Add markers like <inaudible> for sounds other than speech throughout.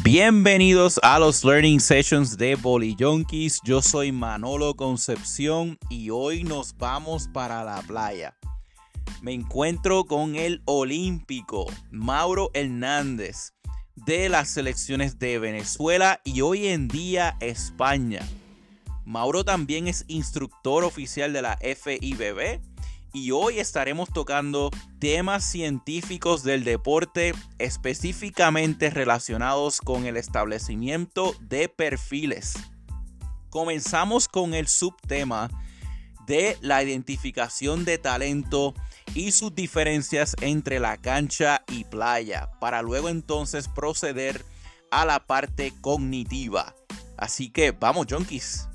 Bienvenidos a los Learning Sessions de Junkies. Yo soy Manolo Concepción y hoy nos vamos para la playa. Me encuentro con el olímpico Mauro Hernández de las selecciones de Venezuela y hoy en día España. Mauro también es instructor oficial de la FIBB y hoy estaremos tocando temas científicos del deporte específicamente relacionados con el establecimiento de perfiles. Comenzamos con el subtema de la identificación de talento y sus diferencias entre la cancha y playa, para luego entonces proceder a la parte cognitiva. Así que vamos, junkies.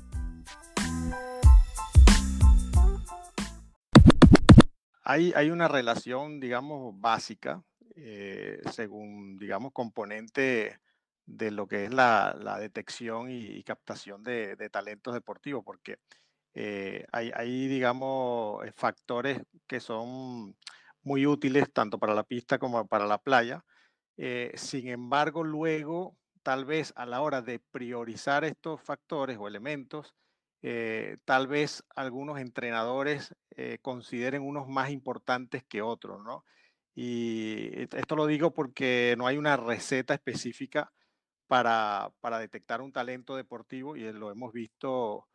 Hay, una relación, digamos, básica, eh, según, digamos, componente de lo que es la, detección y, captación de, talentos deportivos, porque eh, hay, digamos, eh, factores que son muy útiles tanto para la pista como para la playa. sin embargo, luego, tal vez a la hora de priorizar estos factores o elementos, tal vez algunos entrenadores eh, consideren unos más importantes que otros, ¿no? Y esto lo digo porque no hay una receta específica para, detectar un talento deportivo y lo hemos visto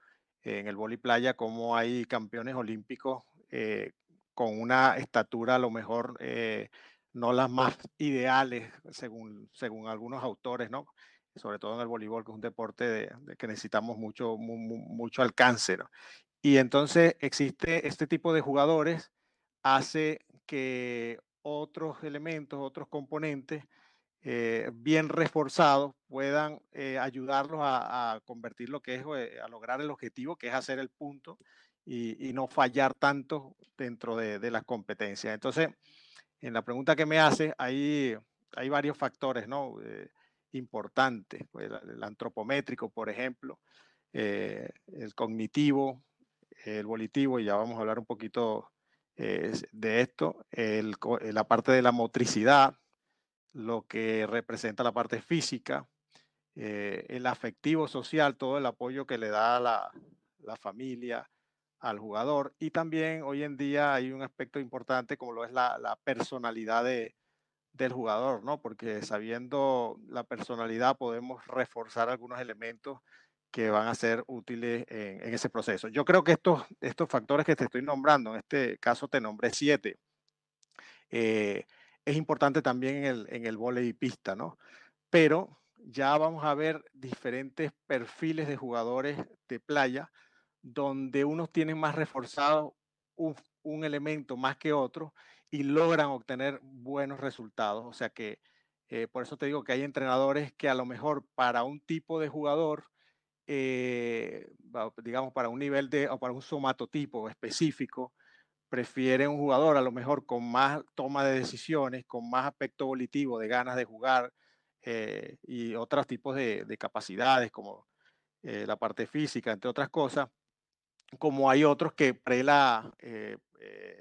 en el vóley playa como hay campeones olímpicos eh, con una estatura a lo mejor eh, no las más ideales según algunos autores, ¿no? Sobre todo en el voleibol, que es un deporte de, que necesitamos mucho, mucho alcance. Y entonces existe este tipo de jugadores, hace que otros elementos, otros componentes eh, bien reforzados puedan eh, ayudarlos a, convertir lo que es, eh, a lograr el objetivo, que es hacer el punto y, no fallar tanto dentro de, las competencias. Entonces, en la pregunta que me hace, hay, hay varios factores ¿no? Importantes, pues, el, antropométrico, por ejemplo, el cognitivo, el volitivo, y ya vamos a hablar un poquito eh, de esto, el, la parte de la motricidad, lo que representa la parte física, eh, el afectivo social, todo el apoyo que le da la, la familia al jugador. Y también hoy en día hay un aspecto importante como lo es la, la personalidad de, del jugador, ¿no? Porque sabiendo la personalidad podemos reforzar algunos elementos que van a ser útiles en, ese proceso. Yo creo que estos, estos factores que te estoy nombrando, en este caso te nombré siete, eh, es importante también en el, en el volei pista, ¿no? Pero ya vamos a ver diferentes perfiles de jugadores de playa donde unos tienen más reforzado un, un elemento más que otro y logran obtener buenos resultados. O sea que eh, por eso te digo que hay entrenadores que a lo mejor para un tipo de jugador eh, digamos, para un nivel de, o para un somatotipo específico, prefiere un jugador a lo mejor con más toma de decisiones, con más aspecto volitivo, de ganas de jugar eh, y otros tipos de, capacidades como la parte física, entre otras cosas, como hay otros que prela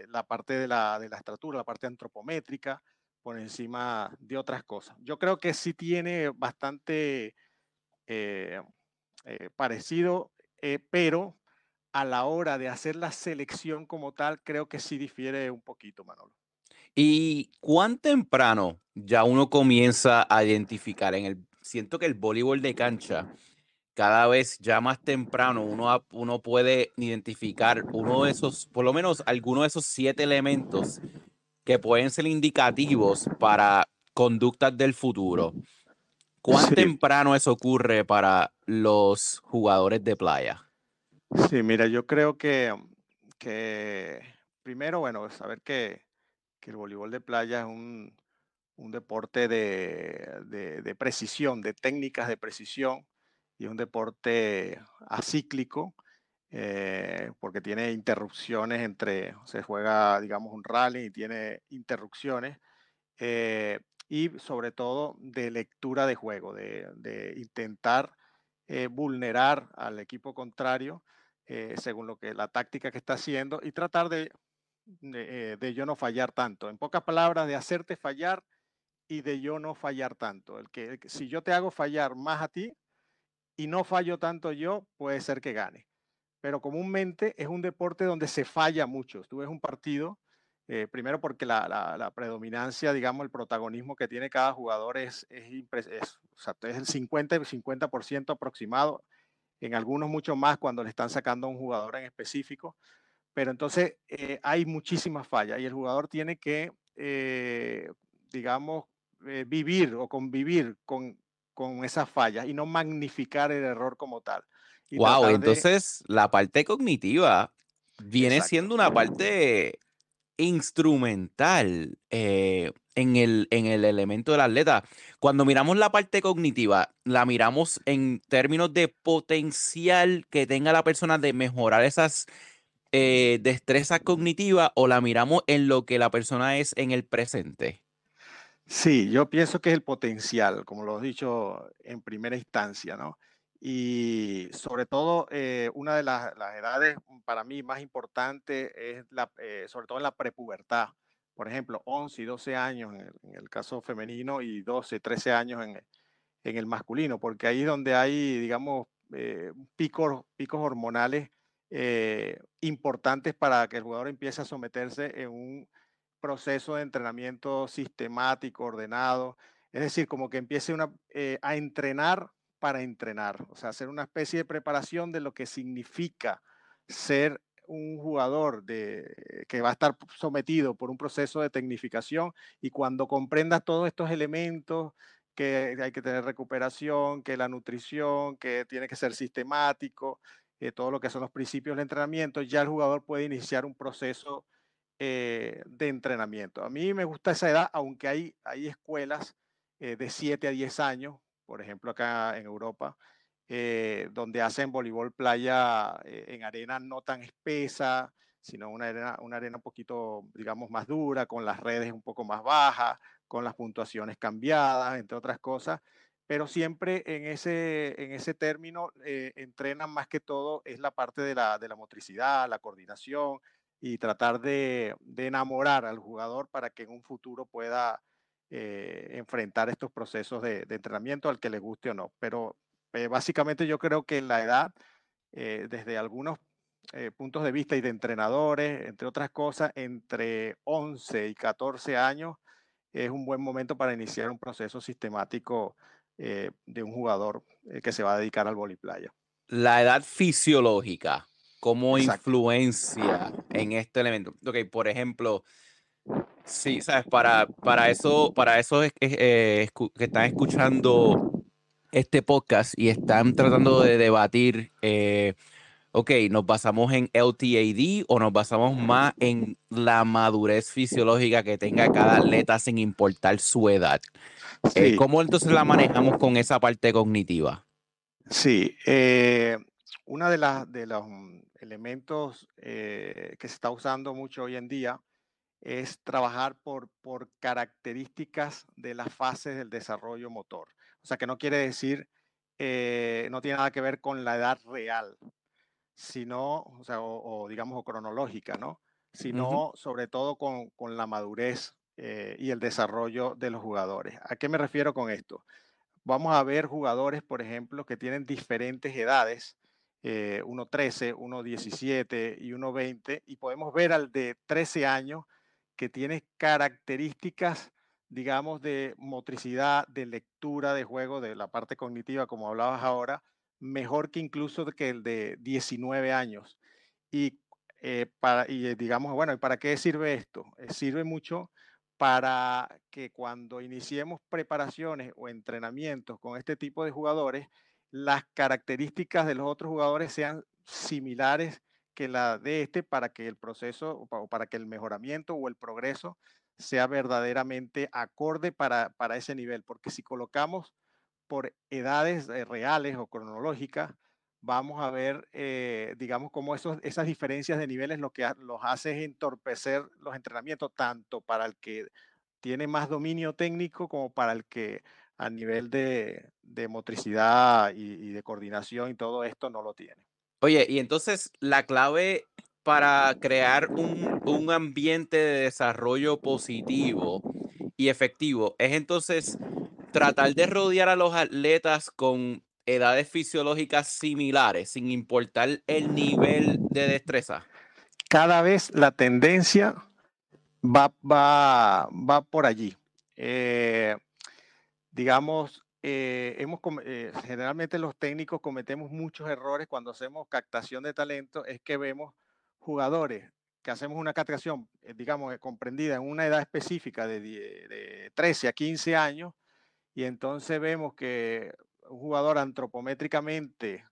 la parte de la, de la estatura, la parte antropométrica, por encima de otras cosas. Yo creo que sí tiene bastante eh, parecido, eh, pero a la hora de hacer la selección como tal, creo que sí difiere un poquito, Manolo. ¿Y cuán temprano ya uno comienza a identificar en el, siento que el voleibol de cancha, cada vez ya más temprano uno, uno puede identificar uno de esos, por lo menos alguno de esos siete elementos que pueden ser indicativos para conductas del futuro. ¿Cuán temprano eso ocurre para los jugadores de playa? Sí, mira, yo creo que, que primero, bueno, saber que, que el voleibol de playa es un, un deporte de, de, precisión, de técnicas de precisión, y un deporte acíclico, eh, porque tiene interrupciones entre, se juega, digamos, un rally y tiene interrupciones. Eh, y sobre todo de lectura de juego, de, intentar eh, vulnerar al equipo contrario según lo que la táctica que está haciendo y tratar de, de, yo no fallar tanto. En pocas palabras, de hacerte fallar y de yo no fallar tanto. El que, si yo te hago fallar más a ti y no fallo tanto yo, puede ser que gane. Pero comúnmente es un deporte donde se falla mucho. Tú ves un partido, eh, primero porque la, predominancia, digamos, el protagonismo que tiene cada jugador es, es, es, es el 50 50% aproximado, en algunos mucho más cuando le están sacando a un jugador en específico. Pero entonces eh, hay muchísimas fallas y el jugador tiene que, eh, digamos, vivir o convivir con, con esas fallas y no magnificar el error como tal. wow, entonces la parte cognitiva viene siendo una parte instrumental en, el, en el elemento del atleta. Cuando miramos la parte cognitiva, la miramos en términos de potencial que tenga la persona de mejorar esas eh, destreza cognitiva o la miramos en lo que la persona es en el presente? Sí, yo pienso que es el potencial, como lo he dicho en primera instancia, ¿no? Y sobre todo, eh, una de las, edades para mí más importantes es, la, eh, sobre todo en la prepubertad. Por ejemplo, 11 y 12 años en el, caso femenino y 12, 13 años en, en, el masculino, porque ahí es donde hay, digamos, picos, picos hormonales eh, importantes para que el jugador empiece a someterse en un proceso de entrenamiento sistemático, ordenado. Es decir, como que empiece eh, a entrenar para entrenar, o sea, hacer una especie de preparación de lo que significa ser un jugador de, que va a estar sometido por un proceso de tecnificación y cuando comprendas todos estos elementos, que hay que tener recuperación, que la nutrición, que tiene que ser sistemático, eh, todo lo que son los principios del entrenamiento, ya el jugador puede iniciar un proceso eh, de entrenamiento. A mí me gusta esa edad, aunque hay, hay escuelas eh, de 7 a 10 años, por ejemplo acá en Europa, donde hacen voleibol playa en arena no tan espesa, sino una arena, una arena un poquito, digamos, más dura, con las redes un poco más bajas, con las puntuaciones cambiadas, entre otras cosas pero siempre en ese, en ese término eh, entrenan más que todo es la parte de la, de la motricidad, la coordinación y tratar de, enamorar al jugador para que en un futuro pueda eh, enfrentar estos procesos de, de, entrenamiento al que le guste o no. Pero eh, básicamente yo creo que la edad, desde algunos puntos de vista y de entrenadores, entre otras cosas, entre 11 y 14 años es un buen momento para iniciar un proceso sistemático eh, de un jugador eh, que se va a dedicar al playa. La edad fisiológica, ¿cómo influencia en este elemento? Ok, por ejemplo, sí, sabes, para, para eso, para eso es, eh, que están escuchando este podcast y están tratando de debatir ok, ¿nos basamos en LTAD o nos basamos más en la madurez fisiológica que tenga cada atleta sin importar su edad? Eh, ¿Cómo entonces la manejamos con esa parte cognitiva? Sí, eh, uno de, de los mm, elementos eh, que se está usando mucho hoy en día es trabajar por, por características de las fases del desarrollo motor. O sea, que no quiere decir, no tiene nada que ver con la edad real, sino, o sea, o, digamos, o cronológica, ¿no? Sino sobre todo con, con la madurez eh, y el desarrollo de los jugadores. ¿A qué me refiero con esto? Vamos a ver jugadores, por ejemplo, que tienen diferentes edades, eh, uno 13, uno 17 y uno 20, y podemos ver al de 13 años que tiene características, digamos, de motricidad, de lectura de juego, de la parte cognitiva, como hablabas ahora, mejor que incluso que el de 19 años. Y, eh, para, y digamos, bueno, ¿y para qué sirve esto? sirve mucho para que cuando iniciemos preparaciones o entrenamientos con este tipo de jugadores, las características de los otros jugadores sean similares que la de este para que el proceso o para que el mejoramiento o el progreso sea verdaderamente acorde para, para ese nivel. Porque si colocamos por edades eh, reales o cronológicas, vamos a ver, eh, digamos, cómo esos, esas diferencias de niveles lo que los hace es entorpecer los entrenamientos, tanto para el que tiene más dominio técnico como para el que a nivel de, motricidad y, de coordinación y todo esto no lo tiene. Oye, y entonces la clave para crear un, un ambiente de desarrollo positivo y efectivo es entonces tratar de rodear a los atletas con edades fisiológicas similares, sin importar el nivel de destreza? Cada vez la tendencia va, va, va por allí. Eh, digamos, eh, hemos, eh, generalmente los técnicos cometemos muchos errores cuando hacemos captación de talento, es que vemos jugadores que hacemos una captación, digamos, comprendida en una edad específica de, de 13 a 15 años, y entonces vemos que un jugador antropométricamente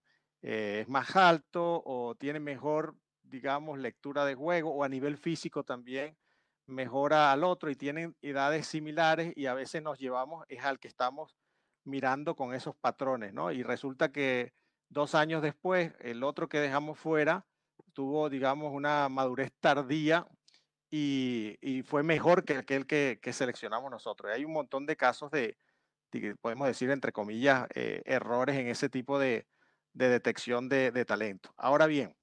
es más alto o tiene mejor, digamos, lectura de juego o a nivel físico también mejora al otro y tienen edades similares y a veces nos llevamos es al que estamos mirando con esos patrones, ¿no? Y resulta que dos años después, el otro que dejamos fuera tuvo, digamos, una madurez tardía y, fue mejor que aquel que, que seleccionamos nosotros. hay un montón de casos de, podemos decir, entre comillas, eh, errores en ese tipo de, detección de, de, talento. Ahora bien,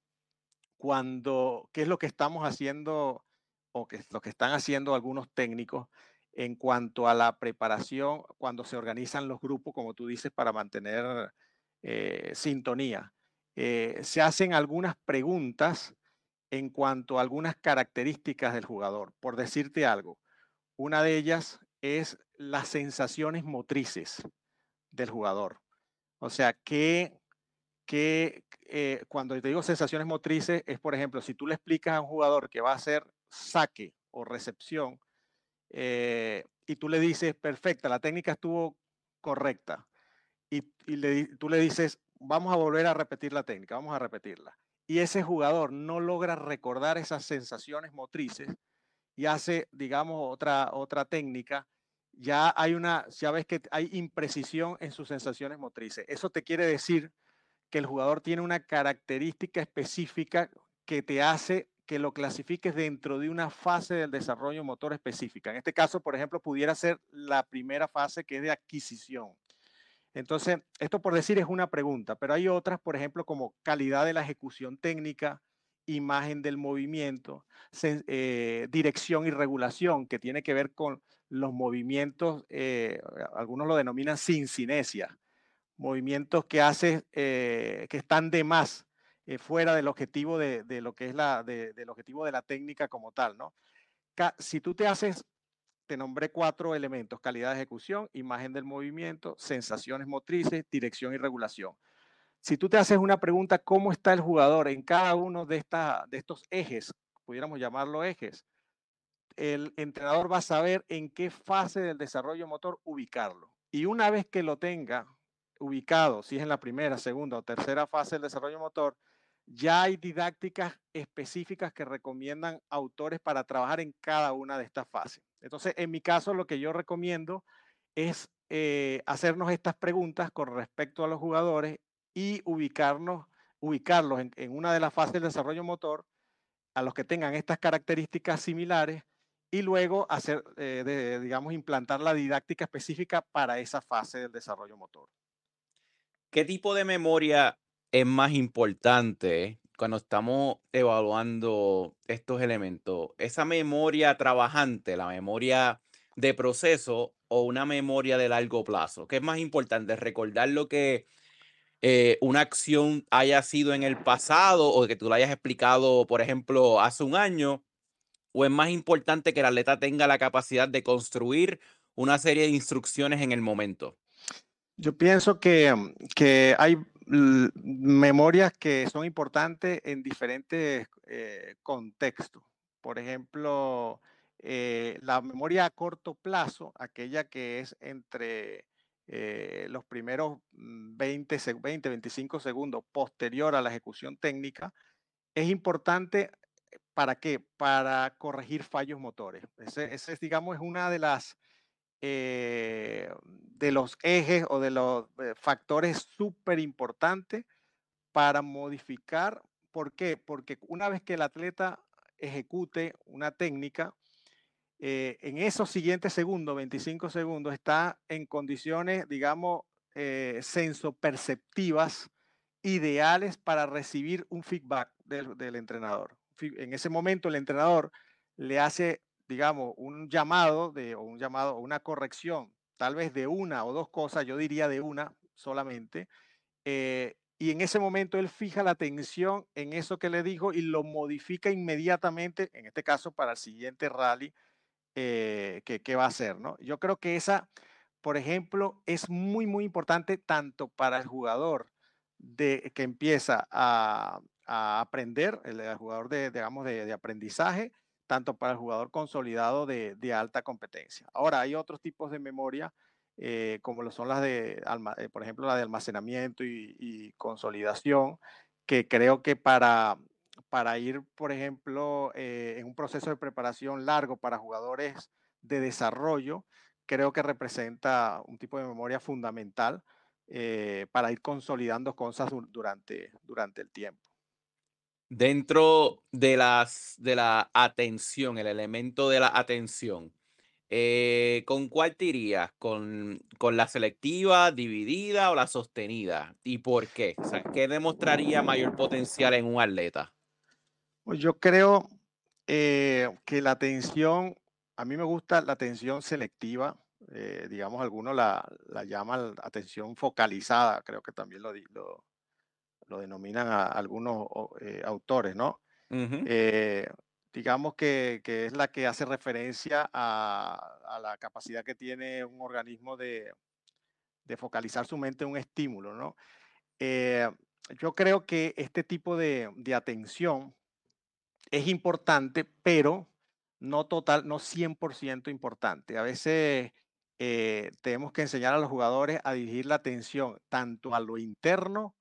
cuando, ¿qué es lo que estamos haciendo o que lo que están haciendo algunos técnicos en cuanto a la preparación cuando se organizan los grupos, como tú dices, para mantener eh, sintonía. Eh, se hacen algunas preguntas en cuanto a algunas características del jugador. Por decirte algo, una de ellas es las sensaciones motrices del jugador. O sea, que, que eh, cuando te digo sensaciones motrices es, por ejemplo, si tú le explicas a un jugador que va a hacer saque o recepción eh, y tú le dices, perfecta, la técnica estuvo correcta, y, tú le dices, vamos a volver a repetir la técnica, vamos a repetirla. Y ese jugador no logra recordar esas sensaciones motrices y hace, digamos, otra, otra técnica, ya hay una, ya ves que hay imprecisión en sus sensaciones motrices. Eso te quiere decir que el jugador tiene una característica específica que te hace que lo clasifiques dentro de una fase del desarrollo motor específica. En este caso, por ejemplo, pudiera ser la primera fase que es de adquisición. Entonces, esto por decir es una pregunta, pero hay otras, por ejemplo, como calidad de la ejecución técnica, imagen del movimiento, eh, dirección y regulación, que tiene que ver con los movimientos, eh, algunos lo denominan sin cinesia, movimientos que hace, eh, que están de más eh, fuera del objetivo de, lo que es la, del objetivo de la técnica como tal, ¿no? si tú te haces, te nombré cuatro elementos, calidad de ejecución, imagen del movimiento, sensaciones motrices, dirección y regulación. Si tú te haces una pregunta, ¿cómo está el jugador en cada uno de, esta, de estos ejes? Pudiéramos llamarlo ejes. El entrenador va a saber en qué fase del desarrollo motor ubicarlo. Y una vez que lo tenga ubicado, si es en la primera, segunda o tercera fase del desarrollo motor, ya hay didácticas específicas que recomiendan autores para trabajar en cada una de estas fases. Entonces, en mi caso, lo que yo recomiendo es eh, hacernos estas preguntas con respecto a los jugadores y ubicarnos, ubicarlos en, una de las fases del desarrollo motor a los que tengan estas características similares y luego hacer, eh, digamos, implantar la didáctica específica para esa fase del desarrollo motor. ¿Qué tipo de memoria es más importante cuando estamos evaluando estos elementos? ¿Esa memoria trabajante, la memoria de proceso o una memoria de largo plazo? ¿Qué es más importante? ¿Recordar lo que eh, una acción haya sido en el pasado o que tú la hayas explicado, por ejemplo, hace un año? ¿O es más importante que el atleta tenga la capacidad de construir una serie de instrucciones en el momento? Yo pienso que, que hay memorias que son importantes en diferentes eh, contextos. Por ejemplo, eh, la memoria a corto plazo, aquella que es entre eh, los primeros 20, 20, 25 segundos posterior a la ejecución técnica, es importante para qué? Para corregir fallos motores. Ese, ese digamos, es una de las eh, de los ejes o de los eh, factores súper importantes para modificar. ¿Por qué? Porque una vez que el atleta ejecute una técnica, eh, en esos siguientes segundos, 25 segundos, está en condiciones, digamos, sensoperceptivas ideales para recibir un feedback del entrenador. En ese momento el entrenador le hace digamos, un llamado de, o un llamado, una corrección, tal vez de una o dos cosas, yo diría de una solamente, eh, y en ese momento él fija la atención en eso que le dijo y lo modifica inmediatamente, en este caso para el siguiente rally eh, que, va a hacer, ¿no? Yo creo que esa, por ejemplo, es muy, muy importante tanto para el jugador de, que empieza a, aprender, el, jugador de, digamos, de, aprendizaje, tanto para el jugador consolidado de, alta competencia. Ahora, hay otros tipos de memoria, eh, como lo son las de, eh, por ejemplo, la de almacenamiento y, consolidación, que creo que para, para ir, por ejemplo, eh, en un proceso de preparación largo para jugadores de desarrollo, creo que representa un tipo de memoria fundamental para ir consolidando cosas durante, durante el tiempo. Dentro de, las, de la atención, el elemento de la atención, eh, ¿con cuál te? ¿Con, ¿Con, la selectiva, dividida o la sostenida? ¿Y por qué? ¿Qué demostraría mayor potencial en un atleta? Pues yo creo eh, que la atención, a mí me gusta la atención selectiva, eh, digamos, algunos la, la, llaman atención focalizada, creo que también lo, lo, lo denominan a algunos eh, autores, ¿no? digamos que, que, es la que hace referencia a, a, la capacidad que tiene un organismo de, de focalizar su mente en un estímulo, ¿no? yo creo que este tipo de, de atención es importante, pero no total, no 100% importante. A veces eh, tenemos que enseñar a los jugadores a dirigir la atención tanto a lo interno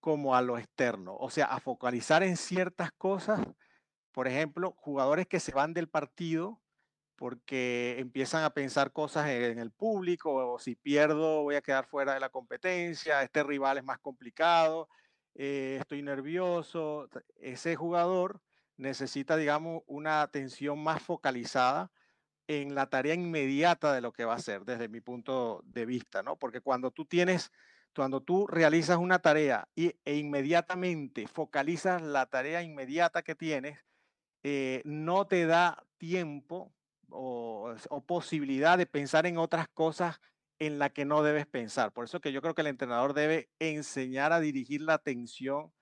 como a lo externo, o sea, a focalizar en ciertas cosas. Por ejemplo, jugadores que se van del partido porque empiezan a pensar cosas en el público, o si pierdo voy a quedar fuera de la competencia, este rival es más complicado, eh, estoy nervioso. Ese jugador necesita, digamos, una atención más focalizada en la tarea inmediata de lo que va a hacer, desde mi punto de vista, ¿no? Porque cuando tú tienes, cuando tú realizas una tarea y, e inmediatamente focalizas la tarea inmediata que tienes, eh, no te da tiempo o, o, posibilidad de pensar en otras cosas en las que no debes pensar. Por eso que yo creo que el entrenador debe enseñar a dirigir la atención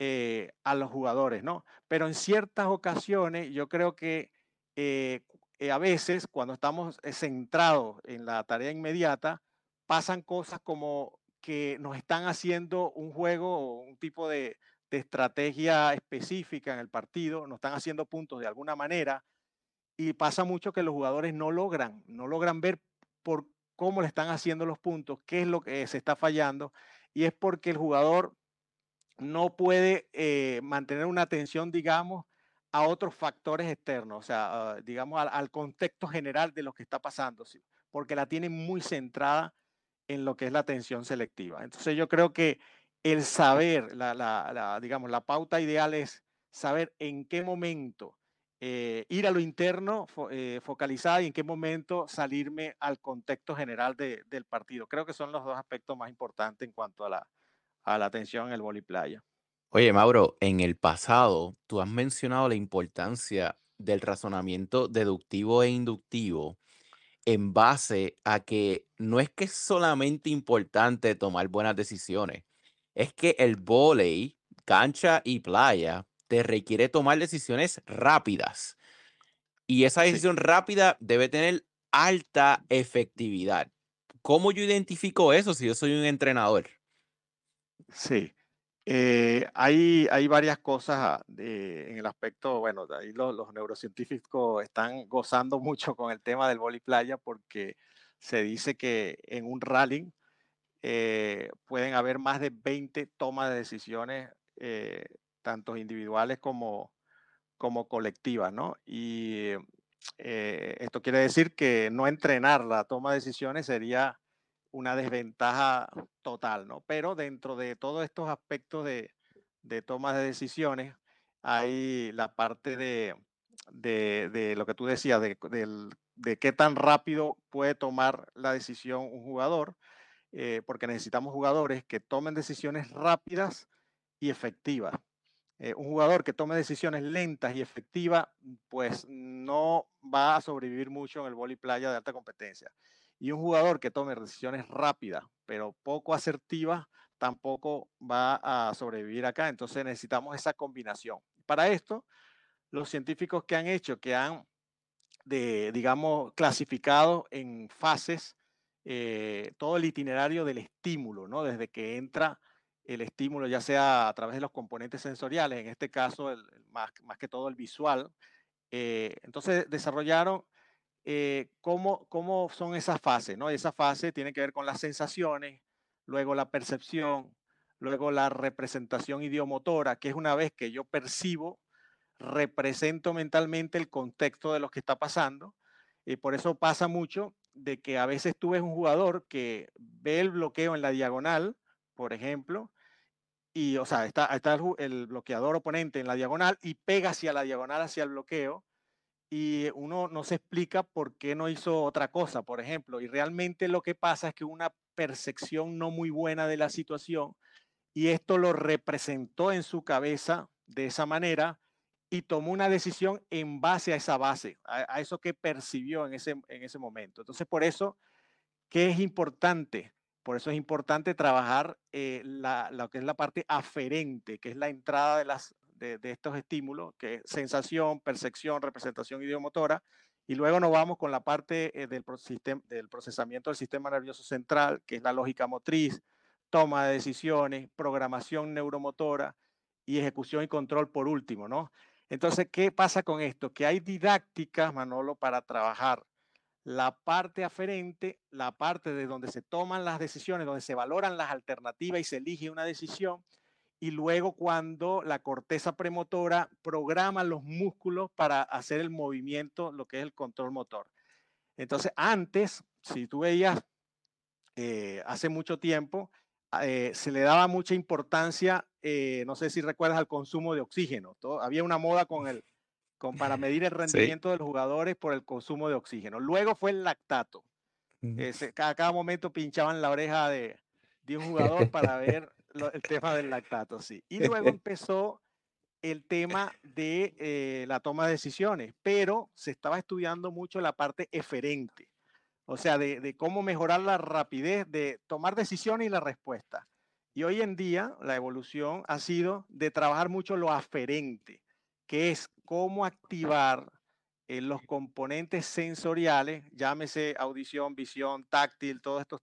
eh, a los jugadores, ¿no? Pero en ciertas ocasiones yo creo que eh, eh, a veces cuando estamos centrados en la tarea inmediata, pasan cosas como que nos están haciendo un juego un tipo de, de estrategia específica en el partido, nos están haciendo puntos de alguna manera y pasa mucho que los jugadores no logran, no logran ver por cómo le están haciendo los puntos, qué es lo que se está fallando y es porque el jugador no puede eh, mantener una atención, digamos, a otros factores externos, o sea, ah, digamos, al, contexto general de lo que está pasando, porque la tiene muy centrada en lo que es la atención selectiva. Entonces yo creo que el saber, la, digamos, la pauta ideal es saber en qué momento eh, ir a lo interno eh, focalizada y en qué momento salirme al contexto general del partido. Creo que son los dos aspectos más importantes en cuanto a la, a la atención en el boli playa. Oye, Mauro, en el pasado tú has mencionado la importancia del razonamiento deductivo e inductivo en base a que no es que es solamente importante tomar buenas decisiones, es que el volei, cancha y playa te requiere tomar decisiones rápidas. Y esa decisión rápida debe tener alta efectividad. ¿Cómo yo identifico eso si yo soy un entrenador? Sí, eh, hay, varias cosas en el aspecto, bueno, ahí los, los, neurocientíficos están gozando <laughs> mucho con el tema del boli playa porque se dice que en un rally eh, pueden haber más de 20 tomas de decisiones, eh, tanto individuales como, como colectivas, ¿no? Y esto quiere decir que no entrenar la toma de decisiones sería una desventaja total, ¿no? Pero dentro de todos estos aspectos de, de toma de decisiones, hay la parte de, de, lo que tú decías, de, de, qué tan rápido puede tomar la decisión un jugador, eh, porque necesitamos jugadores que tomen decisiones rápidas y efectivas. Eh, un jugador que tome decisiones lentas y efectivas, pues no va a sobrevivir mucho en el vóley playa de alta competencia. Y un jugador que tome decisiones rápidas, pero poco asertivas, tampoco va a sobrevivir acá. Entonces necesitamos esa combinación. Para esto, los científicos que han hecho, que han, de, digamos, clasificado en fases eh, todo el itinerario del estímulo, ¿no? Desde que entra el estímulo, ya sea a través de los componentes sensoriales, en este caso, el, más, más, que todo el visual. Eh, entonces desarrollaron eh, cómo, cómo son esas fases, ¿no? Esa fase tiene que ver con las sensaciones, luego la percepción, luego la representación idiomotora, que es una vez que yo percibo, represento mentalmente el contexto de lo que está pasando. Y por eso pasa mucho de que a veces tú ves un jugador que ve el bloqueo en la diagonal, por ejemplo, y, o sea, está, está el, bloqueador oponente en la diagonal y pega hacia la diagonal, hacia el bloqueo, y uno no se explica por qué no hizo otra cosa, por ejemplo, y realmente lo que pasa es que una percepción no muy buena de la situación, y esto lo representó en su cabeza de esa manera, y tomó una decisión en base a esa base, a, eso que percibió en ese, en ese momento. Entonces, por eso, ¿qué es importante? Por eso es importante trabajar eh, la, lo que es la parte aferente, que es la entrada de, las, de, estos estímulos, que es sensación, percepción, representación idiomotora, y luego nos vamos con la parte eh, del, del procesamiento del sistema nervioso central, que es la lógica motriz, toma de decisiones, programación neuromotora y ejecución y control por último, ¿no? Entonces, ¿qué pasa con esto? Que hay didácticas, Manolo, para trabajar la parte aferente, la parte de donde se toman las decisiones, donde se valoran las alternativas y se elige una decisión, y luego cuando la corteza premotora programa los músculos para hacer el movimiento, lo que es el control motor. Entonces, antes, si tú veías eh, hace mucho tiempo, eh, se le daba mucha importancia, eh, no sé si recuerdas, al consumo de oxígeno. había una moda con el, con, para medir el <laughs> rendimiento de los jugadores por el consumo de oxígeno. Luego fue el lactato. cada, cada, momento pinchaban la oreja de, de un jugador <laughs> para ver el tema del lactato, sí. Y <laughs> luego empezó el tema de eh, la toma de decisiones, pero se estaba estudiando mucho la parte eferente, o sea, de, de, cómo mejorar la rapidez de tomar decisiones y la respuesta. Y hoy en día la evolución ha sido de trabajar mucho lo aferente, que es cómo activar eh, los componentes sensoriales, llámese audición, visión, táctil, todos estos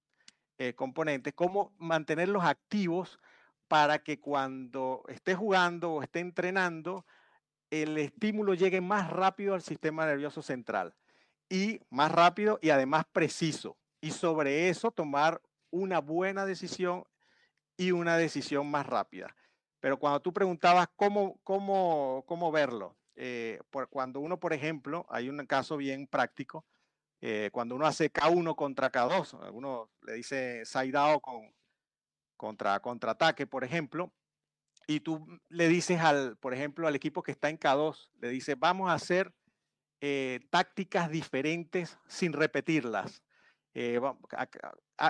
eh, componentes, cómo mantenerlos activos para que cuando esté jugando o esté entrenando, el estímulo llegue más rápido al sistema nervioso central y más rápido y además preciso. Y sobre eso tomar una buena decisión y una decisión más rápida. Pero cuando tú preguntabas cómo, cómo, cómo verlo, eh, por, cuando uno, por ejemplo, hay un caso bien práctico, eh, cuando uno hace K1 contra K2, algunos le dice Saidao con, contra contraataque, por ejemplo, y tú le dices al, por ejemplo, al equipo que está en K2, le dices, vamos a hacer eh, tácticas diferentes sin repetirlas. Eh,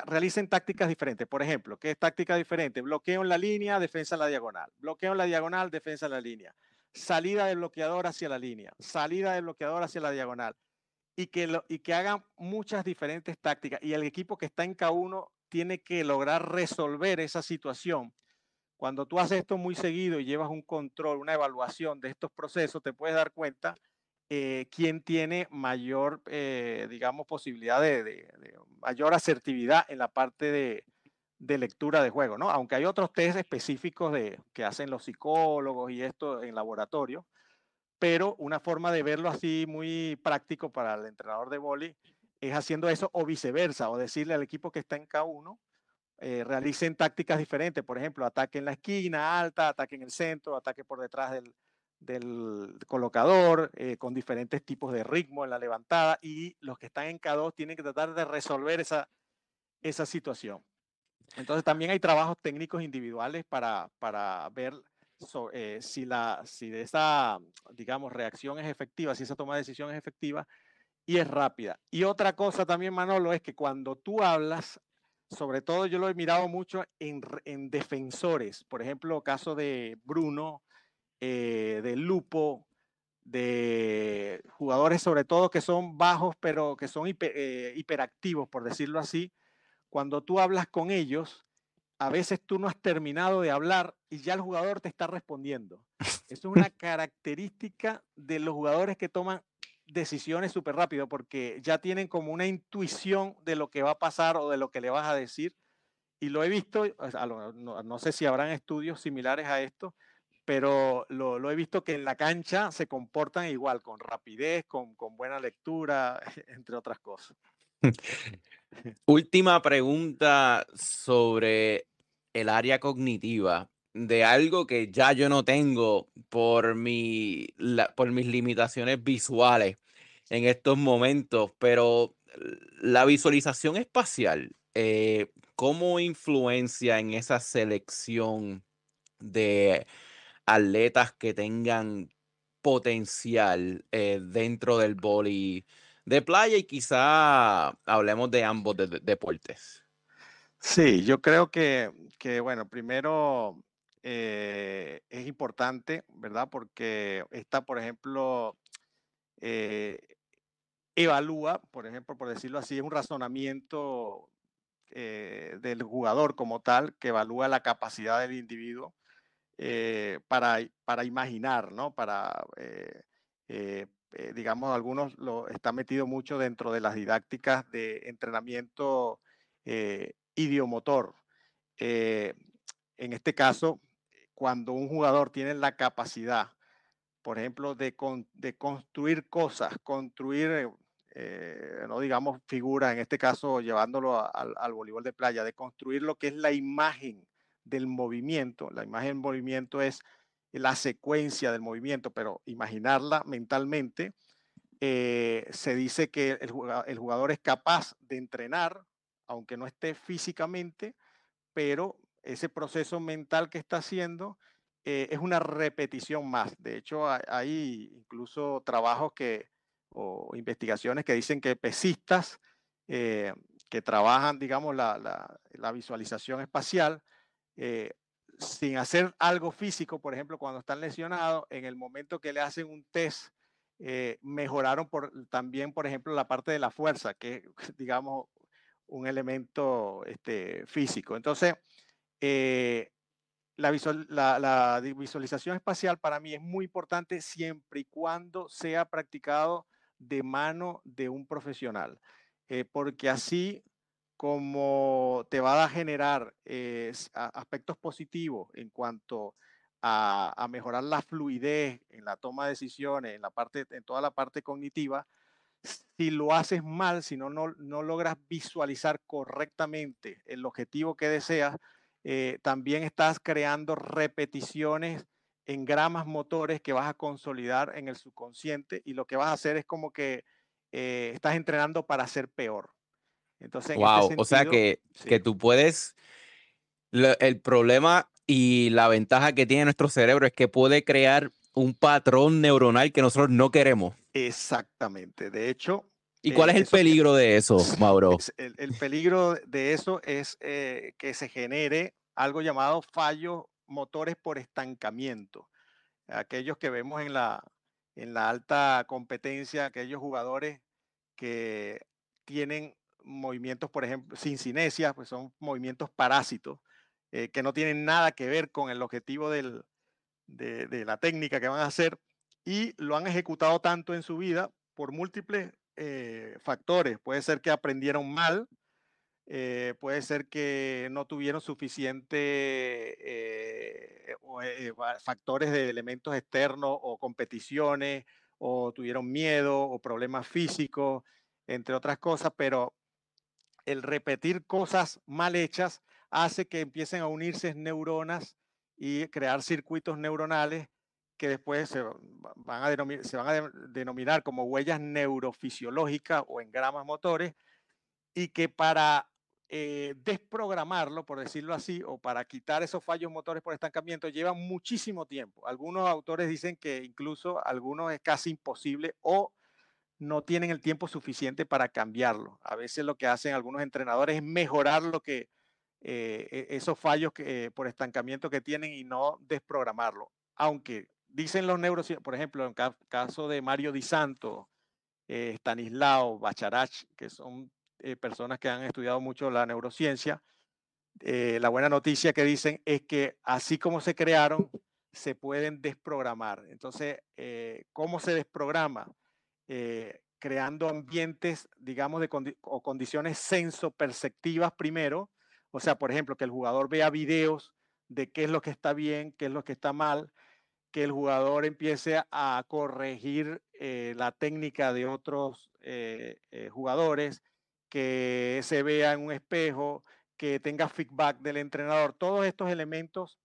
realicen tácticas diferentes. Por ejemplo, ¿qué es táctica diferente? Bloqueo en la línea, defensa en la diagonal. Bloqueo en la diagonal, defensa en la línea. Salida del bloqueador hacia la línea. Salida del bloqueador hacia la diagonal y que, y que hagan muchas diferentes tácticas. Y el equipo que está en K1 tiene que lograr resolver esa situación. Cuando tú haces esto muy seguido y llevas un control, una evaluación de estos procesos, te puedes dar cuenta eh, quién tiene mayor, eh, digamos, posibilidad de, mayor asertividad en la parte de, de, lectura de juego, ¿no? Aunque hay otros test específicos de, que hacen los psicólogos y esto en laboratorio, pero una forma de verlo así muy práctico para el entrenador de vóley es haciendo eso o viceversa, o decirle al equipo que está en K1, eh, realicen tácticas diferentes, por ejemplo, ataque en la esquina alta, ataque en el centro, ataque por detrás del, colocador, eh, con diferentes tipos de ritmo en la levantada, y los que están en K2 tienen que tratar de resolver esa, esa situación. Entonces también hay trabajos técnicos individuales para, para ver eh, si, la, si esa, digamos, reacción es efectiva, si esa toma de decisión es efectiva y es rápida. Y otra cosa también, Manolo, es que cuando tú hablas, sobre todo yo lo he mirado mucho en, en defensores, por ejemplo, caso de Bruno eh, de lupo, de jugadores sobre todo que son bajos, pero que son eh, hiperactivos, por decirlo así, cuando tú hablas con ellos, a veces tú no has terminado de hablar y ya el jugador te está respondiendo. Eso es una <laughs> característica de los jugadores que toman decisiones súper rápido porque ya tienen como una intuición de lo que va a pasar o de lo que le vas a decir. Y lo he visto, no, sé si habrán estudios similares a esto, pero lo, he visto que en la cancha se comportan igual, con rapidez, con, con buena lectura, <laughs> entre otras cosas. <laughs> Última pregunta sobre el área cognitiva de algo que ya yo no tengo por, mi, por mis limitaciones visuales en estos momentos, pero la visualización espacial, eh, ¿cómo influencia en esa selección de atletas que tengan potencial eh, dentro del boli de playa y quizá hablemos de ambos deportes? Sí, yo creo que, bueno, primero eh, es importante, ¿verdad? Porque esta, por ejemplo, eh, evalúa, por ejemplo, por decirlo así, es un razonamiento eh, del jugador como tal que evalúa la capacidad del individuo para, para imaginar, ¿no? Para, digamos, algunos lo están metidos mucho dentro de las didácticas de entrenamiento idiomotor. en este caso, cuando un jugador tiene la capacidad, por ejemplo, de, de construir cosas, construir, eh, no digamos figuras, en este caso llevándolo al voleibol de playa, de construir lo que es la imagen del movimiento. La imagen del movimiento es la secuencia del movimiento, pero imaginarla mentalmente, eh, se dice que el jugador es capaz de entrenar, aunque no esté físicamente, pero ese proceso mental que está haciendo eh, es una repetición más. De hecho, hay, incluso trabajos que, o investigaciones que dicen que pesistas eh, que trabajan, digamos, la, visualización espacial, sin hacer algo físico, por ejemplo, cuando están lesionados, en el momento que le hacen un test, mejoraron por, también, por ejemplo, la parte de la fuerza, que <laughs> digamos, un elemento este, físico. Entonces, eh, la, visualización espacial para mí es muy importante siempre y cuando sea practicado de mano de un profesional, eh, porque así como te va a generar eh, aspectos positivos en cuanto a, mejorar la fluidez en la toma de decisiones, en, la parte, en toda la parte cognitiva, si lo haces mal, si no, no logras visualizar correctamente el objetivo que deseas, eh, también estás creando repeticiones en gramas motores que vas a consolidar en el subconsciente y lo que vas a hacer es como que eh, estás entrenando para ser peor. Entonces, wow, este o sea que, que tú puedes, el problema y la ventaja que tiene nuestro cerebro es que puede crear un patrón neuronal que nosotros no queremos. Exactamente. De hecho, ¿Y cuál es el peligro de eso, <laughs> Mauro? el, peligro de eso es eh, que se genere algo llamado fallos motores por estancamiento. Aquellos que vemos en la, en la alta competencia, aquellos jugadores que tienen movimientos, por ejemplo, sin cinesia, pues son movimientos parásitos, eh, que no tienen nada que ver con el objetivo del, de, la técnica que van a hacer y lo han ejecutado tanto en su vida por múltiples eh, factores. Puede ser que aprendieron mal, eh, puede ser que no tuvieron suficiente factores de elementos externos o competiciones, o tuvieron miedo o problemas físicos, entre otras cosas, pero el repetir cosas mal hechas hace que empiecen a unirse neuronas y crear circuitos neuronales que después se van a denominar, como huellas neurofisiológicas o engramas motores, y que para eh, desprogramarlo, por decirlo así, o para quitar esos fallos motores por estancamiento, lleva muchísimo tiempo. Algunos autores dicen que incluso algunos es casi imposible o no tienen el tiempo suficiente para cambiarlo. A veces lo que hacen algunos entrenadores es mejorar lo que, eh, e-, esos fallos que, por estancamiento que tienen y no desprogramarlo. Aunque dicen los neurocientíficos, por ejemplo, en el caso de Mario Di Santo, eh, Bacharach, que son eh, personas que han estudiado mucho la neurociencia, eh, la buena noticia que dicen es que así como se crearon, se pueden desprogramar. Entonces, ¿cómo se desprograma? Creando ambientes, digamos, de o condiciones sensoperceptivas primero. O sea, por ejemplo, que el jugador vea videos de qué es lo que está bien, qué es lo que está mal, que el jugador empiece a corregir eh, la técnica de otros eh, eh, jugadores, que se vea en un espejo, que tenga feedback del entrenador. Todos estos elementos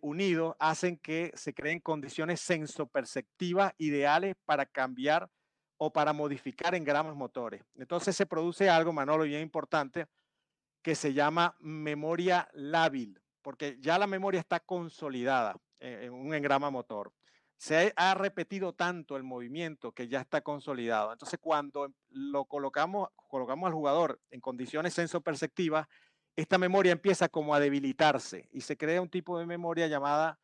unidos hacen que se creen condiciones sensoperceptivas ideales para cambiar o para modificar en gramos motores. Entonces se produce algo, Manolo, bien importante, que se llama memoria lábil, porque ya la memoria está consolidada en un engrama motor. Se ha repetido tanto el movimiento que ya está consolidado. Entonces, cuando lo colocamos, colocamos al jugador en condiciones sensoperceptivas, esta memoria empieza como a debilitarse y se crea un tipo de memoria llamada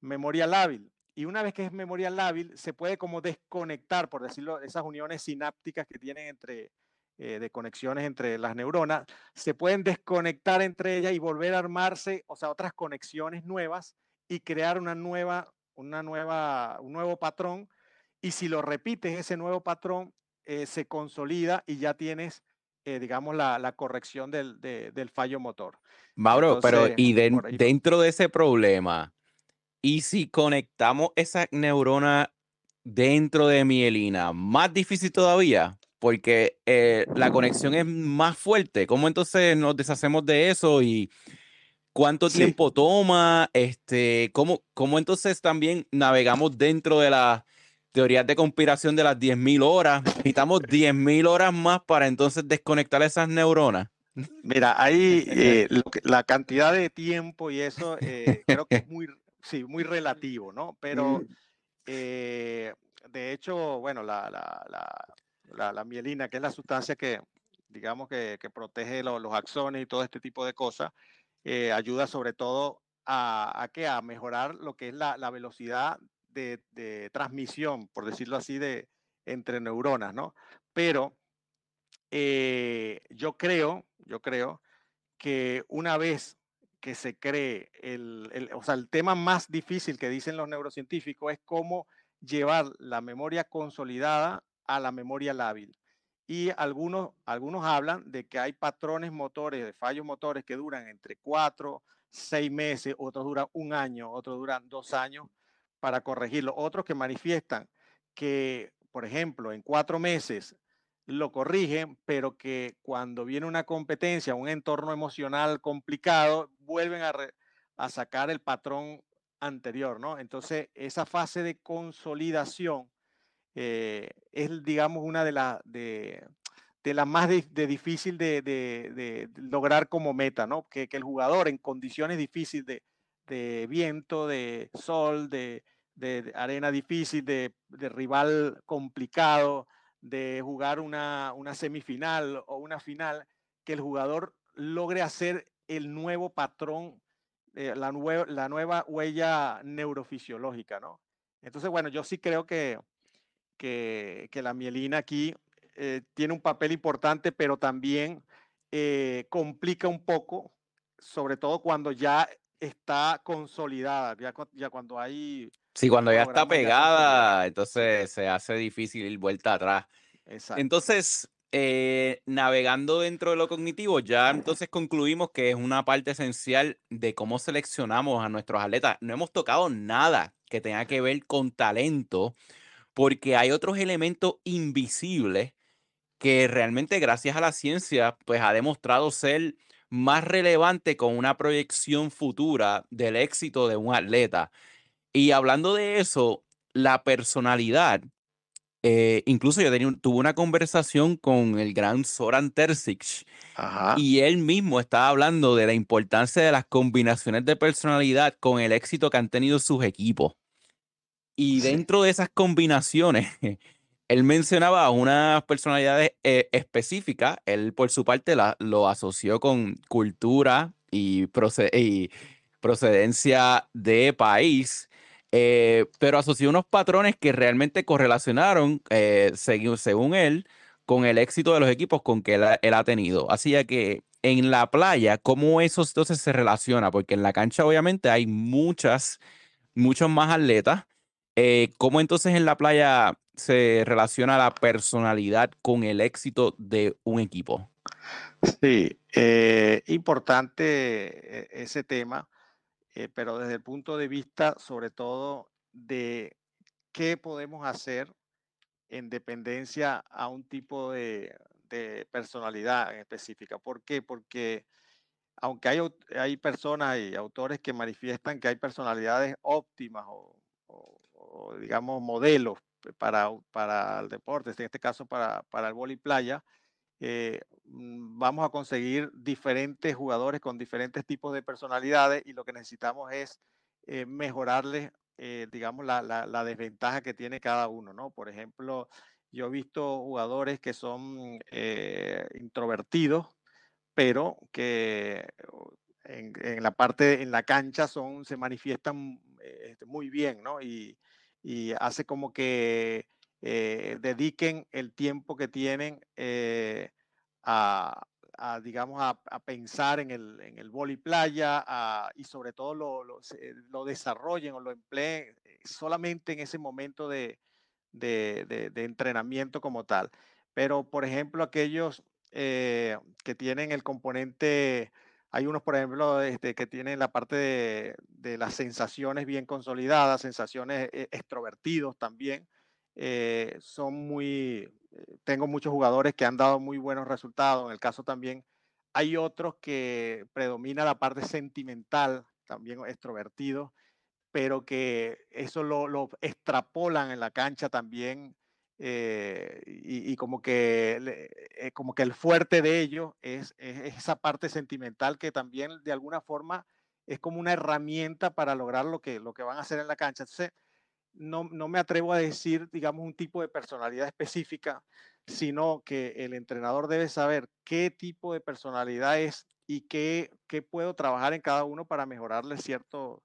memoria lábil. Y una vez que es memoria lábil, se puede como desconectar, por decirlo, esas uniones sinápticas que tienen entre, eh, de conexiones entre las neuronas, se pueden desconectar entre ellas y volver a armarse, o sea, otras conexiones nuevas y crear una nueva, una nueva, un nuevo patrón. Y si lo repites, ese nuevo patrón eh, se consolida y ya tienes, eh, digamos, la, la corrección del, del, fallo motor. Mauro, pero y dentro de ese problema, ¿y si conectamos esa neurona dentro de mielina, más difícil todavía? Porque eh, la conexión es más fuerte. ¿Cómo entonces nos deshacemos de eso y ¿Cuánto tiempo toma? Este, ¿cómo, ¿Cómo entonces también navegamos dentro de las teorías de conspiración de las 10.000 horas? Necesitamos 10.000 horas más para entonces desconectar esas neuronas. Mira, ahí eh, <laughs> la cantidad de tiempo y eso eh, creo que es muy, sí, muy relativo, ¿no? Pero eh, de hecho, bueno, la, la, la, mielina, que es la sustancia que, digamos, que, que protege los axones y todo este tipo de cosas, eh, ayuda sobre todo a, a, a mejorar lo que es la, la velocidad de, de, transmisión, por decirlo así, de, entre neuronas, ¿no? Pero eh, yo creo, yo creo que una vez que se cree el, el, o sea, el tema más difícil que dicen los neurocientíficos es cómo llevar la memoria consolidada a la memoria lábil y algunos, algunos hablan de que hay patrones motores, de fallos motores que duran entre cuatro, seis meses, otros duran un año, otros duran dos años para corregirlo. Otros que manifiestan que, por ejemplo, en cuatro meses lo corrigen, pero que cuando viene una competencia, un entorno emocional complicado, vuelven a, sacar el patrón anterior, ¿no? Entonces, esa fase de consolidación eh, es, digamos, una de las de, de las más de, difícil de, de, lograr como meta, ¿no? Que, el jugador en condiciones difíciles de, viento, de sol, de, arena difícil, de, rival complicado, de jugar una, una semifinal o una final, que el jugador logre hacer el nuevo patrón, eh, la, la nueva huella neurofisiológica, ¿no? Entonces, bueno, yo sí creo que, que, la mielina aquí eh, tiene un papel importante, pero también eh, complica un poco, sobre todo cuando ya está consolidada, ya, cuando hay... Sí, cuando ya está pegada, entonces se hace difícil ir vuelta atrás. Entonces, eh, navegando dentro de lo cognitivo, ya entonces concluimos que es una parte esencial de cómo seleccionamos a nuestros atletas. No hemos tocado nada que tenga que ver con talento, porque hay otros elementos invisibles que realmente gracias a la ciencia pues ha demostrado ser más relevante con una proyección futura del éxito de un atleta. Y hablando de eso, la personalidad, eh, incluso yo tuve una conversación con el gran Soran Terzic y él mismo estaba hablando de la importancia de las combinaciones de personalidad con el éxito que han tenido sus equipos. Y dentro de esas combinaciones, <laughs> él mencionaba unas personalidades eh, específicas. Él, por su parte, la, lo asoció con cultura y, procedencia de país. Eh, pero asoció unos patrones que realmente correlacionaron, eh, según, él, con el éxito de los equipos con que él, ha tenido. Así que en la playa, ¿cómo eso entonces se relaciona? Porque en la cancha obviamente hay muchas, muchos más atletas. Eh, ¿Cómo entonces en la playa se relaciona la personalidad con el éxito de un equipo? Sí, importante ese tema eh, pero desde el punto de vista sobre todo de qué podemos hacer en dependencia a un tipo de, personalidad específica. ¿Por qué? Porque aunque hay, hay personas y autores que manifiestan que hay personalidades óptimas o, digamos modelos para, para el deporte, en este caso para, para el vóley playa, eh, vamos a conseguir diferentes jugadores con diferentes tipos de personalidades y lo que necesitamos es eh, mejorarles, eh, digamos, la, la, desventaja que tiene cada uno, ¿no? Por ejemplo, yo he visto jugadores que son introvertidos, pero que en, en, la parte, en la cancha son, se manifiestan este, muy bien, ¿no? Y, y hace como que eh, dediquen el tiempo que tienen eh, a, digamos, a, pensar en el, en el boli playa y sobre todo lo, lo, desarrollen o lo empleen eh, solamente en ese momento de, de, entrenamiento como tal. Pero, por ejemplo, aquellos que tienen el componente, hay unos, por ejemplo, este, que tienen la parte de, de las sensaciones bien consolidadas, sensaciones extrovertidos también, eh, son muy, eh, tengo muchos jugadores que han dado muy buenos resultados. En el caso también hay otros que predomina la parte sentimental, también extrovertido, pero que eso lo, extrapolan en la cancha también eh, y, como que como que el fuerte de ellos es, esa parte sentimental que también de alguna forma es como una herramienta para lograr lo que, lo que van a hacer en la cancha. No, me atrevo a decir, digamos, un tipo de personalidad específica, sino que el entrenador debe saber qué tipo de personalidad es y qué, puedo trabajar en cada uno para mejorarle ciertos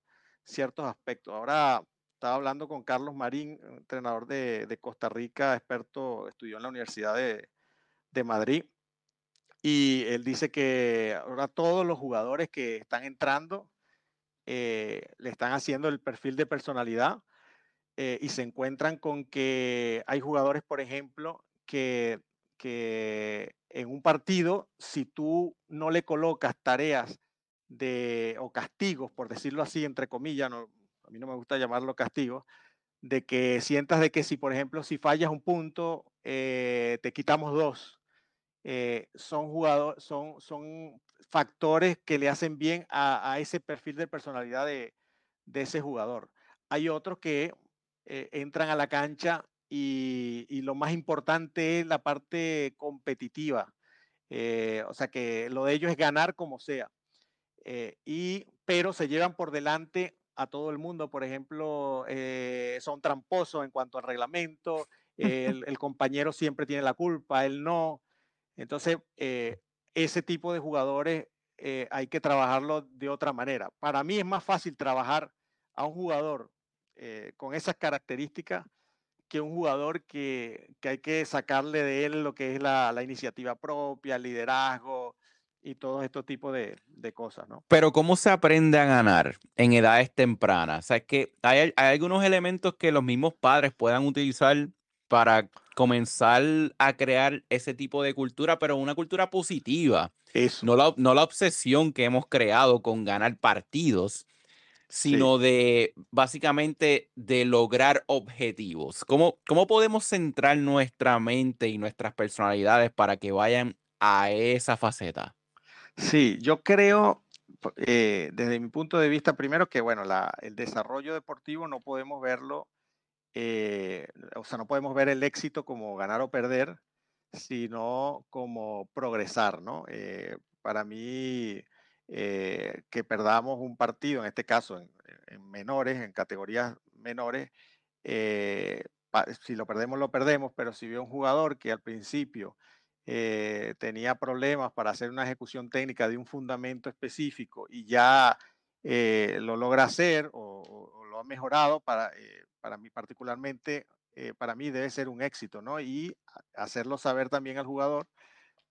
aspectos. Ahora estaba hablando con Carlos Marín, entrenador de, Costa Rica, experto, estudió en la Universidad de, Madrid, y él dice que ahora todos los jugadores que están entrando eh, le están haciendo el perfil de personalidad eh, y se encuentran con que hay jugadores, por ejemplo, que, que en un partido, si tú no le colocas tareas de, o castigos, por decirlo así, entre comillas, a mí no me gusta llamarlo castigos, de que sientas de que si, por ejemplo, si fallas un punto, eh, te quitamos dos. Eh, son jugadores, son, son factores que le hacen bien a, a ese perfil de personalidad de, de, ese jugador. Hay otros que eh, entran a la cancha y, lo más importante es la parte competitiva. Eh, o sea que lo de ellos es ganar como sea. Eh, y, pero se llevan por delante a todo el mundo. Por ejemplo, son tramposos en cuanto al reglamento. El, el, compañero siempre tiene la culpa, él no. Entonces, ese tipo de jugadores hay que trabajarlo de otra manera. Para mí es más fácil trabajar a un jugador eh, con esas características que un jugador que, hay que sacarle de él lo que es la, iniciativa propia, el liderazgo y todo este tipo de, cosas, ¿no? Pero ¿cómo se aprende a ganar en edades tempranas? O sea, es que hay, algunos elementos que los mismos padres puedan utilizar para comenzar a crear ese tipo de cultura, pero una cultura positiva. Eso. No la, no la obsesión que hemos creado con ganar partidos, sino de básicamente de lograr objetivos. ¿Cómo, ¿Cómo podemos centrar nuestra mente y nuestras personalidades para que vayan a esa faceta? Sí, yo creo, eh, desde mi punto de vista, primero que, bueno, la, el desarrollo deportivo no podemos verlo, eh, o sea, no podemos ver el éxito como ganar o perder, sino como progresar, ¿no? Eh, para mí, eh, que perdamos un partido, en este caso en, menores, en categorías menores, eh, si lo perdemos, lo perdemos, pero si veo un jugador que al principio eh, tenía problemas para hacer una ejecución técnica de un fundamento específico y ya lo logra hacer o, lo ha mejorado, para, para mí particularmente, para mí debe ser un éxito, ¿no? Y hacerlo saber también al jugador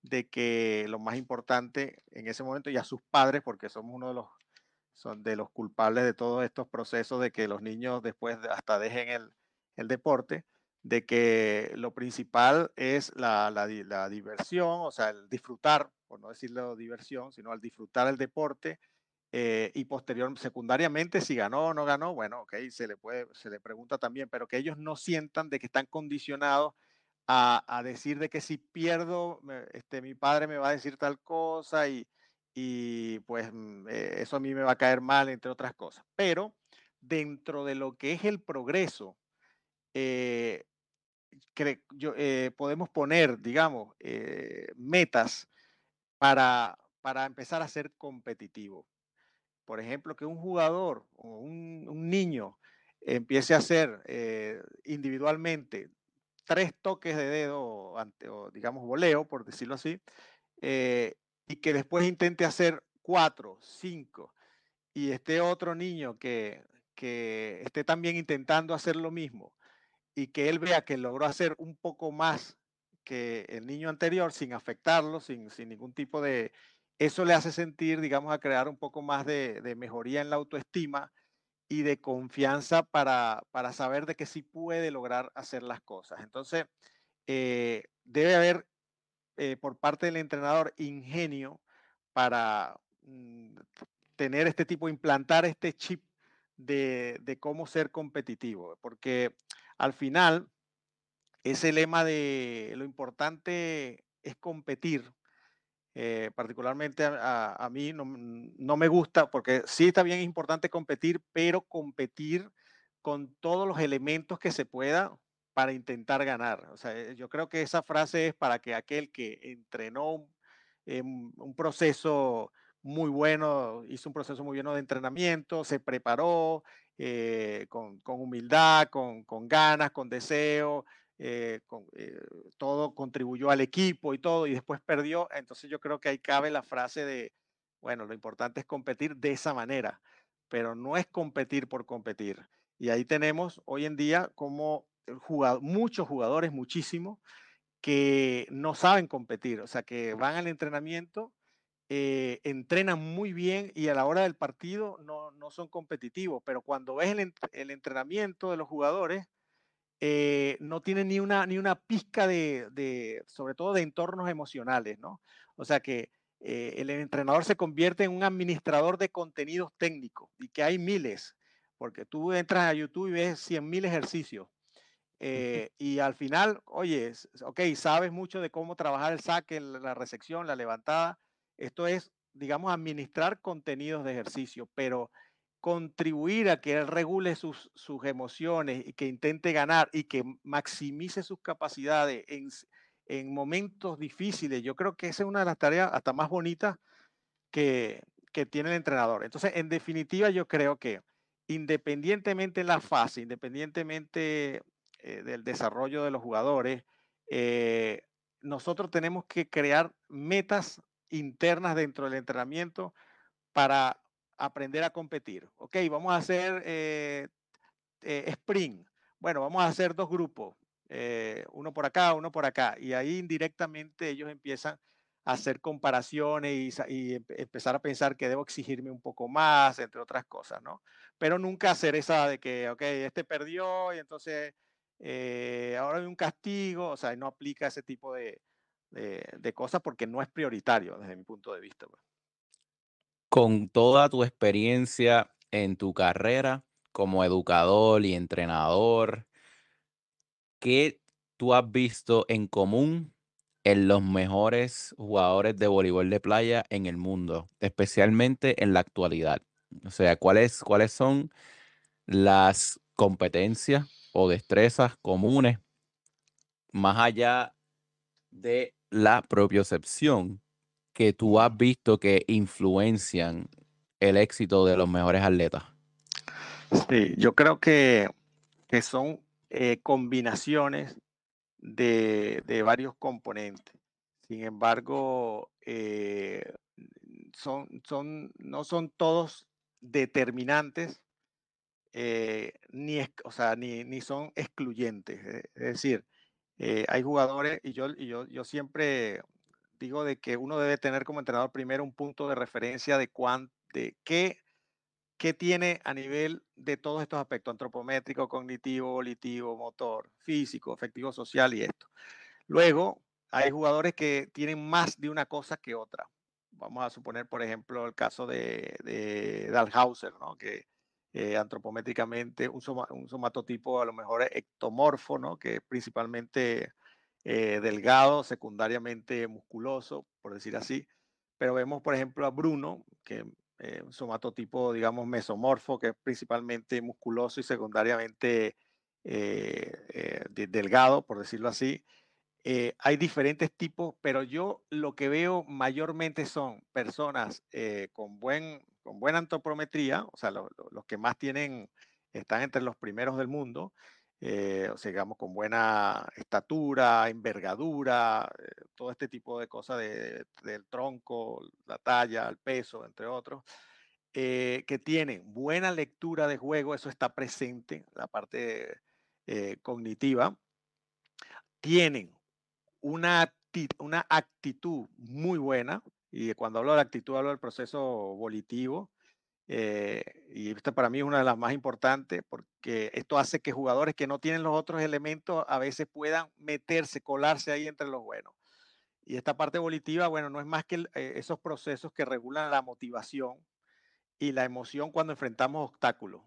de que lo más importante en ese momento y a sus padres, porque somos uno de los, son de los culpables de todos estos procesos de que los niños después hasta dejen el, el deporte, de que lo principal es la, la, diversión, o sea, el disfrutar, por no decirlo diversión, sino al disfrutar el deporte eh, y posterior, secundariamente, si ganó o no ganó, bueno, ok, se le puede, se le pregunta también, pero que ellos no sientan de que están condicionados a, decir de que si pierdo, este, mi padre me va a decir tal cosa y, y pues mm, eh, eso a mí me va a caer mal, entre otras cosas. Pero dentro de lo que es el progreso, eh, yo, eh, podemos poner, digamos, metas para, para empezar a ser competitivo. Por ejemplo, que un jugador o un, niño empiece a hacer individualmente tres toques de dedo, o, digamos, voleo, por decirlo así, y que después intente hacer cuatro, cinco, y este otro niño que, que esté también intentando hacer lo mismo, y que él vea que logró hacer un poco más que el niño anterior sin afectarlo, sin, sin ningún tipo de... Eso le hace sentir, digamos, a crear un poco más de, de mejoría en la autoestima y de confianza para, para, saber de que sí puede lograr hacer las cosas. Entonces, eh, debe haber eh, por parte del entrenador ingenio para mm, tener este tipo, implantar este chip de, de, cómo ser competitivo, porque al final, ese lema de lo importante es competir, eh, particularmente a, mí no, me gusta, porque sí está bien importante competir, pero competir con todos los elementos que se pueda para intentar ganar. O sea, eh, yo creo que esa frase es para que aquel que entrenó un, un proceso muy bueno, hizo un proceso muy bueno de entrenamiento, se preparó, eh, con, humildad, con, ganas, con deseo, eh, eh, todo contribuyó al equipo y todo, y después perdió. Entonces yo creo que ahí cabe la frase de, bueno, lo importante es competir de esa manera, pero no es competir por competir. Y ahí tenemos hoy en día como muchos jugadores, muchísimos, que no saben competir, o sea, que van al entrenamiento eh, entrenan muy bien y a la hora del partido no, no son competitivos, pero cuando ves el entrenamiento de los jugadores, eh, no tienen ni una, ni una pizca de, de, sobre todo de entornos emocionales, ¿no? O sea que eh, el entrenador se convierte en un administrador de contenidos técnicos y que hay miles, porque tú entras a YouTube y ves 100 mil ejercicios. y al final, oye, ok, sabes mucho de cómo trabajar el saque, la recepción, la levantada, esto es, digamos, administrar contenidos de ejercicio, pero contribuir a que él regule sus, sus emociones y que intente ganar y que maximice sus capacidades en, en momentos difíciles, yo creo que esa es una de las tareas hasta más bonitas que, que tiene el entrenador. Entonces, en definitiva, yo creo que independientemente de la fase, independientemente eh, del desarrollo de los jugadores, eh, nosotros tenemos que crear metas internas dentro del entrenamiento para aprender a competir. Ok, vamos a hacer eh, eh, sprint. Bueno, vamos a hacer dos grupos, eh, uno por acá, uno por acá. Y ahí indirectamente ellos empiezan a hacer comparaciones y, empezar a pensar que debo exigirme un poco más, entre otras cosas, ¿no? Pero nunca hacer esa de que, ok, este perdió y entonces ahora hay un castigo, o sea, no aplica ese tipo de, de, cosas porque no es prioritario desde mi punto de vista. Pues. Con toda tu experiencia en tu carrera como educador y entrenador, ¿qué tú has visto en común en los mejores jugadores de voleibol de playa en el mundo, especialmente en la actualidad? O sea, ¿cuáles, cuáles son las competencias o destrezas comunes más allá de la propiocepción que tú has visto que influencian el éxito de los mejores atletas? Sí, yo creo que, son eh, combinaciones de, de, varios componentes. Sin embargo, eh, son, son, no son todos determinantes eh, ni, o sea, ni, ni, son excluyentes. Es decir, eh, hay jugadores, y, yo, y yo, yo siempre digo de que uno debe tener como entrenador primero un punto de referencia de, cuán, de qué, qué tiene a nivel de todos estos aspectos, antropométrico, cognitivo, volitivo, motor, físico, efectivo social y esto. Luego, hay jugadores que tienen más de una cosa que otra. Vamos a suponer, por ejemplo, el caso de, de Dalhauser, ¿no? que eh, antropométricamente un, un, somatotipo a lo mejor ectomorfo, ¿no? que principalmente eh, delgado, secundariamente musculoso, por decir así. Pero vemos, por ejemplo, a Bruno, que un somatotipo, digamos, mesomorfo, que es principalmente musculoso y secundariamente eh, delgado, por decirlo así. hay diferentes tipos, pero yo lo que veo mayormente son personas con buen con buena antropometría, o sea, los que más tienen, están entre los primeros del mundo, eh, digamos, con buena estatura, envergadura, eh, todo este tipo de cosas del tronco, la talla, el peso, entre otros, eh, que tienen buena lectura de juego, eso está presente, la parte cognitiva, tienen una, una actitud muy buena, y cuando hablo de actitud, hablo del proceso volitivo. Eh, y esta para mí es una de las más importantes porque esto hace que jugadores que no tienen los otros elementos a veces puedan meterse, colarse ahí entre los buenos. Y esta parte volitiva, bueno, no es más que eh, esos procesos que regulan la motivación y la emoción cuando enfrentamos obstáculos.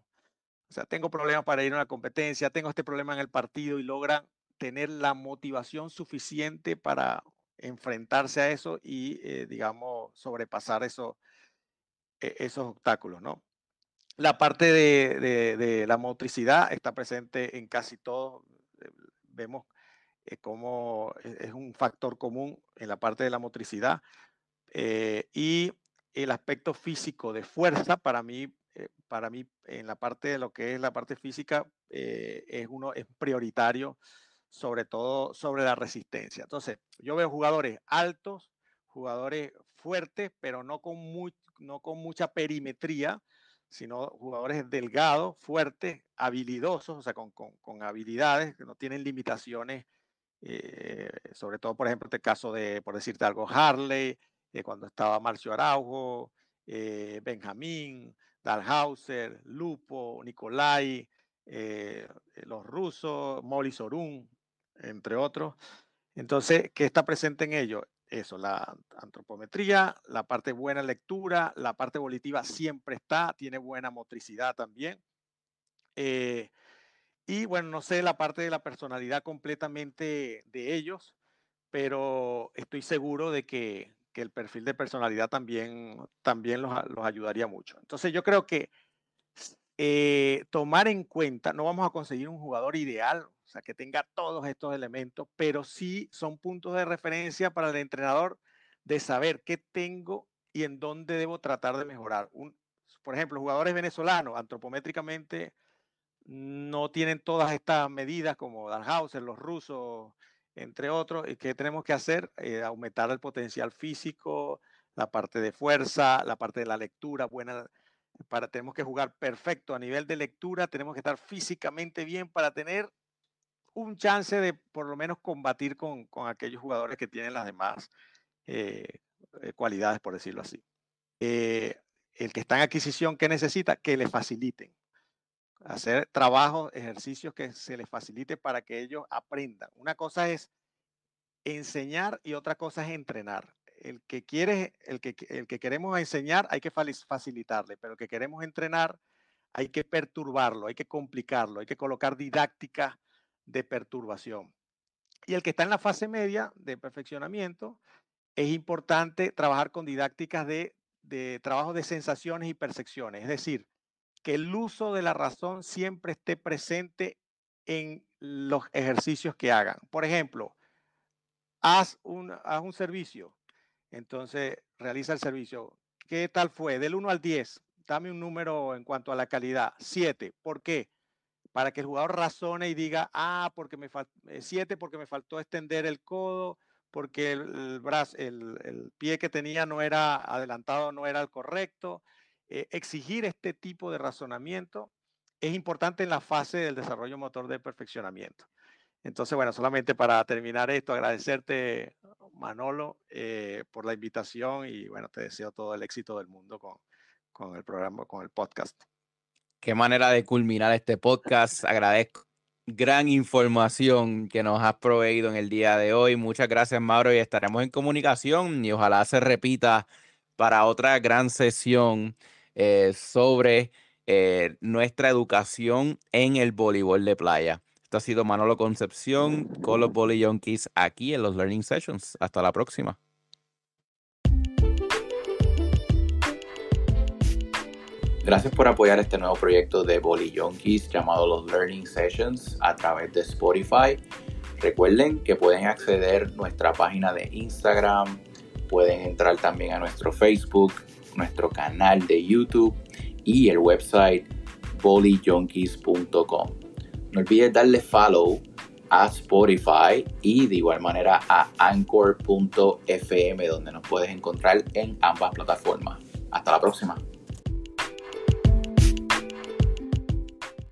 O sea, tengo problemas para ir a una competencia, tengo este problema en el partido y logran tener la motivación suficiente para enfrentarse a eso y, eh, digamos, sobrepasar eso, esos obstáculos, ¿no? La parte de, la motricidad está presente en casi todo. Eh, vemos eh, cómo e, es un factor común en la parte de la motricidad. y el aspecto físico de fuerza, para mí, para mí, en la parte de lo que es la parte física, es, uno, es prioritario sobre todo sobre la resistencia. Entonces, yo veo jugadores altos, jugadores fuertes, pero no con, muy, no con mucha perimetría, sino jugadores delgados, fuertes, habilidosos, o sea, con, con, habilidades que no tienen limitaciones, eh, sobre todo, por ejemplo, este caso de, por decirte algo, Harley, eh, cuando estaba Marcio Araujo, eh, Benjamín, Dalhauser, Lupo, Nicolai, los rusos, Molly Sorun, entre otros. Entonces, ¿qué está presente en ello? Eso, la antropometría, la parte buena lectura, la parte volitiva siempre está, tiene buena motricidad también. Eh, y bueno, no sé la parte de la personalidad completamente de ellos, pero estoy seguro de que, que el perfil de personalidad también, también los, los ayudaría mucho. Entonces yo creo que eh, tomar en cuenta, no vamos a conseguir un jugador ideal, sea, que tenga todos estos elementos, pero sí son puntos de referencia para el entrenador de saber qué tengo y en dónde debo tratar de mejorar. Un, por ejemplo, jugadores venezolanos, antropométricamente, no tienen todas estas medidas como Dalhauser, los rusos, entre otros, y qué tenemos que hacer, eh, aumentar el potencial físico, la parte de fuerza, la parte de la lectura, buena para, tenemos que jugar perfecto a nivel de lectura, tenemos que estar físicamente bien para tener un chance de por lo menos combatir con, con aquellos jugadores que tienen las demás eh, eh, cualidades, por decirlo así. Eh, el que está en adquisición, ¿qué necesita? Que le faciliten. Hacer trabajos, ejercicios que se les facilite para que ellos aprendan. Una cosa es enseñar y otra cosa es entrenar el que quiere, el que, el que queremos enseñar hay que facilitarle, pero el que queremos entrenar hay que perturbarlo, hay que complicarlo, hay que colocar didáctica de perturbación. Y el que está en la fase media de perfeccionamiento, es importante trabajar con didácticas de, de trabajo de sensaciones y percepciones, es decir, que el uso de la razón siempre esté presente en los ejercicios que hagan. Por ejemplo, haz un, haz un servicio, entonces, realiza el servicio. ¿Qué tal fue? Del 1 al 10, dame un número en cuanto a la calidad. 7. ¿Por qué? Para que el jugador razone y diga, ah, porque me faltó 7 porque me faltó extender el codo, porque el, brazo, el, pie que tenía no era adelantado, no era el correcto. eh, exigir este tipo de razonamiento es importante en la fase del desarrollo motor de perfeccionamiento. Entonces, bueno, solamente para terminar esto, agradecerte, Manolo, eh, por la invitación y bueno, te deseo todo el éxito del mundo con, con el programa, con el podcast. Qué manera de culminar este podcast. Agradezco gran información que nos has proveído en el día de hoy. Muchas gracias, Mauro, y estaremos en comunicación y ojalá se repita para otra gran sesión eh, sobre eh, nuestra educación en el voleibol de playa. Esto ha sido Manolo Concepción con los Volley Junkies aquí en los Learning Sessions. Hasta la próxima. Gracias por apoyar este nuevo proyecto de Junkies llamado los Learning Sessions a través de Spotify. Recuerden que pueden acceder a nuestra página de Instagram, pueden entrar también a nuestro Facebook, nuestro canal de YouTube y el website volleyjunkies.com. No olvides darle follow a Spotify y de igual manera a anchor.fm donde nos puedes encontrar en ambas plataformas. Hasta la próxima.